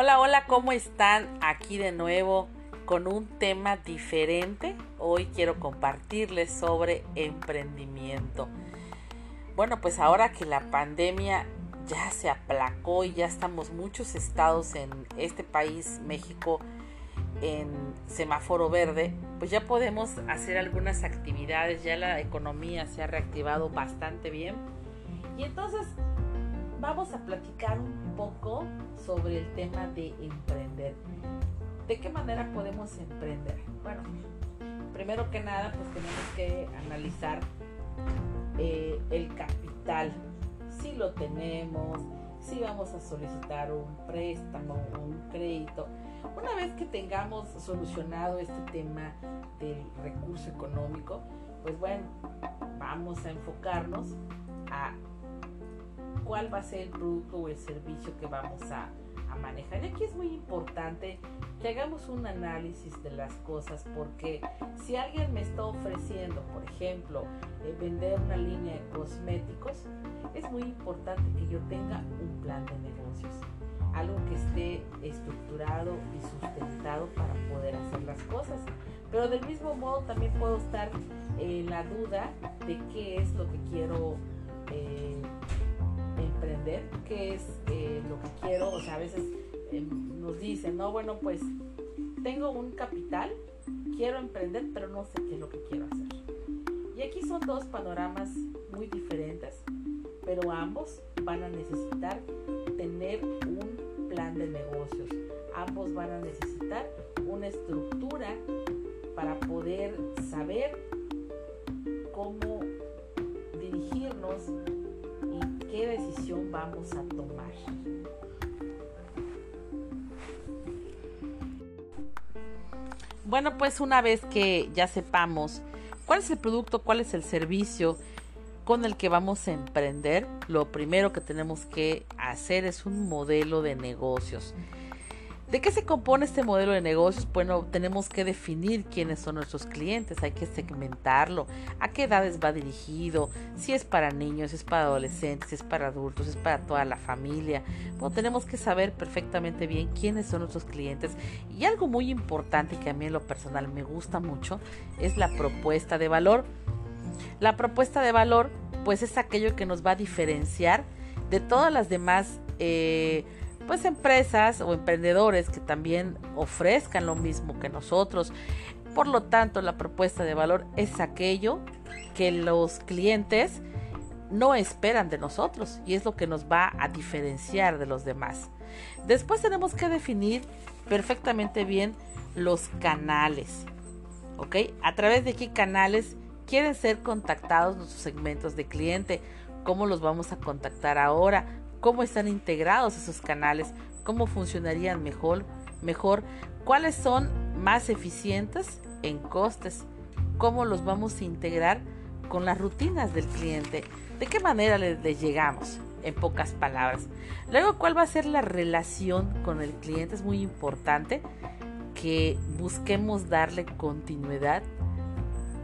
Hola, hola, ¿cómo están? Aquí de nuevo con un tema diferente. Hoy quiero compartirles sobre emprendimiento. Bueno, pues ahora que la pandemia ya se aplacó y ya estamos muchos estados en este país, México, en semáforo verde, pues ya podemos hacer algunas actividades, ya la economía se ha reactivado bastante bien. Y entonces vamos a platicar un poco sobre el tema de emprender. ¿De qué manera podemos emprender? Bueno, primero que nada, pues tenemos que analizar eh, el capital, si lo tenemos, si vamos a solicitar un préstamo, un crédito. Una vez que tengamos solucionado este tema del recurso económico, pues bueno, vamos a enfocarnos a cuál va a ser el producto o el servicio que vamos a, manejar. Y aquí es muy importante que hagamos un análisis de las cosas porque si alguien me está ofreciendo, por ejemplo, eh, vender una línea de cosméticos, es muy importante que yo tenga un plan de negocios, algo que esté estructurado y sustentado para poder hacer las cosas. Pero del mismo modo también puedo estar en la duda de qué es lo que quiero eh, emprender, qué es eh, lo que quiero, o sea, a veces em, nos dicen, no, bueno, pues tengo un capital, quiero emprender, pero no sé qué es lo que quiero hacer. Y aquí son dos panoramas muy diferentes, pero ambos van a necesitar tener un plan de negocios. Ambos van a necesitar una estructura para poder saber cómo dirigirnos qué decisión vamos a tomar. Bueno, pues una vez que ya sepamos cuál es el producto, cuál es el servicio con el que vamos a emprender, lo primero que tenemos que hacer es un modelo de negocios. ¿De qué se compone este modelo de negocios? Bueno, tenemos que definir quiénes son nuestros clientes, hay que segmentarlo, a qué edades va dirigido, si es para niños, si es para adolescentes, si es para adultos, si es para toda la familia. Bueno, tenemos que saber perfectamente bien quiénes son nuestros clientes. Y algo muy importante que a mí en lo personal me gusta mucho es la propuesta de valor. La propuesta de valor, pues es aquello que nos va a diferenciar de todas las demás eh, pues empresas o emprendedores que también ofrezcan lo mismo que nosotros. Por lo tanto, la propuesta de valor es aquello que los clientes no esperan de nosotros y es lo que nos va a diferenciar de los demás. Después tenemos que definir perfectamente bien los canales. ¿Ok? A través de qué canales quieren ser contactados nuestros segmentos de cliente. ¿Cómo los vamos a contactar ahora? Cómo están integrados esos canales, cómo funcionarían mejor, mejor, cuáles son más eficientes en costes, cómo los vamos a integrar con las rutinas del cliente, de qué manera le, llegamos, en pocas palabras. Luego, cuál va a ser la relación con el cliente, es muy importante que busquemos darle continuidad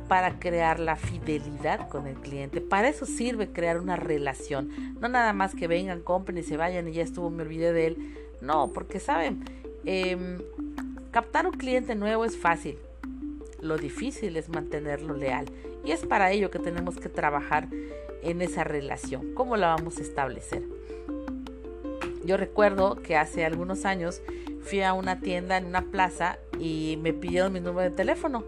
para crear la fidelidad con el cliente. Para eso sirve crear una relación. No nada más que vengan, compren y se vayan y ya estuvo, me olvidé de él. No, porque saben, em, captar un cliente nuevo es fácil. Lo difícil es mantenerlo leal. Y es para ello que tenemos que trabajar en esa relación. ¿Cómo la vamos a establecer? Yo recuerdo que hace algunos años fui a una tienda en una plaza y me pidieron mi número de teléfono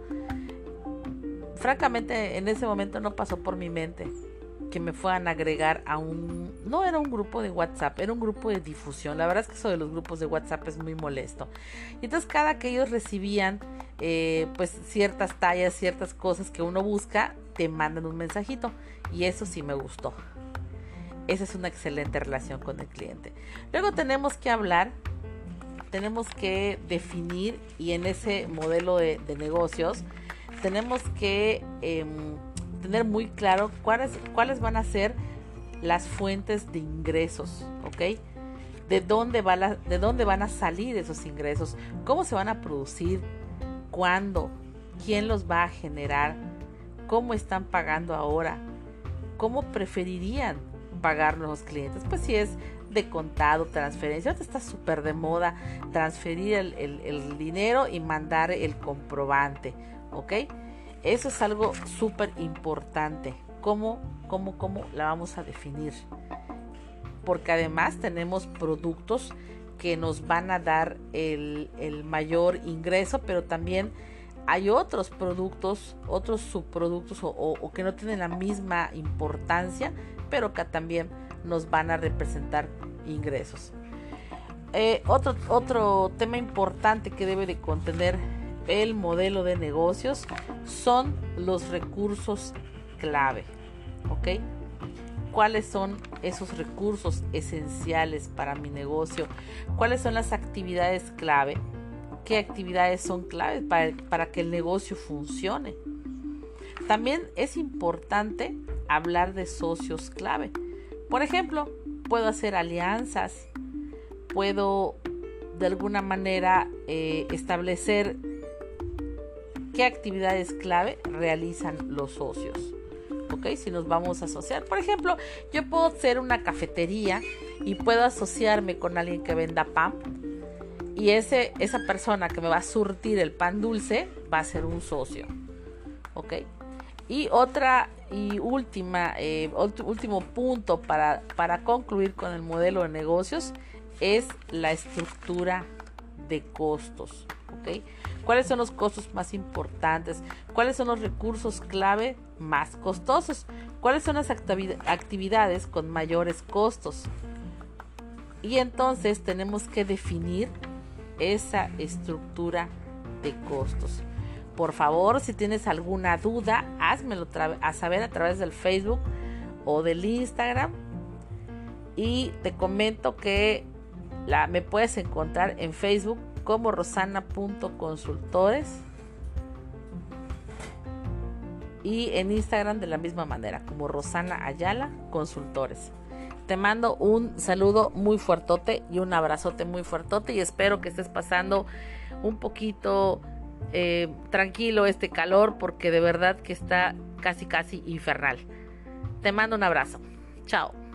francamente en ese momento no pasó por mi mente que me fueran a agregar a un... No era un grupo de WhatsApp, era un grupo de difusión. La verdad es que eso de los grupos de WhatsApp es muy molesto. Y entonces cada que ellos recibían eh, pues ciertas tallas, ciertas cosas que uno busca, te mandan un mensajito. Y eso sí me gustó. Esa es una excelente relación con el cliente. Luego tenemos que hablar, tenemos que definir y en ese modelo de, de negocios tenemos que em, tener muy claro cuáles, cuáles van a ser las fuentes de ingresos, ¿ok? De dónde, va de dónde van a salir esos ingresos, cómo se van a producir, cuándo, quién los va a generar, cómo están pagando ahora, cómo preferirían pagar los clientes. Pues si es de contado, transferencia. Ahorita está súper de moda transferir el, dinero y mandar el comprobante, ¿ok? Eso es algo súper importante. ¿Cómo, cómo, cómo la vamos a definir? Porque además tenemos productos que nos van a dar el, mayor ingreso, pero también hay otros productos, otros subproductos o, que no tienen la misma importancia, pero que también nos van a representar ingresos. Eh, otro, otro tema importante que debe de contener el modelo de negocios son los recursos clave. ¿Ok? ¿Cuáles son esos recursos esenciales para mi negocio? ¿Cuáles son las actividades clave? ¿Qué actividades son claves para, para que el negocio funcione? También es importante hablar de socios clave. Por ejemplo, puedo hacer alianzas, puedo de alguna manera eh, establecer qué actividades clave realizan los socios. ¿Ok? Si nos vamos a asociar. Por ejemplo, yo puedo ser una cafetería y puedo asociarme con alguien que venda pan. Y ese, esa persona que me va a surtir el pan dulce va a ser un socio. ¿Ok? Y otra y última, eh, último punto para, para concluir con el modelo de negocios es la estructura de costos. ¿Cuáles son los costos más importantes? ¿Cuáles son los recursos clave más costosos? ¿Cuáles son las actividades con mayores costos? Y entonces tenemos que definir esa estructura de costos. Por favor, si tienes alguna duda, házmelo a saber a través del Facebook o del Instagram. Y te comento que me puedes encontrar en Facebook como rosana.consultores y en Instagram de la misma manera como Rosana Ayala Consultores. Te mando un saludo muy fuertote y un abrazote muy fuertote y espero que estés pasando un poquito eh, tranquilo este calor porque de verdad que está casi casi infernal. Te mando un abrazo. Chao.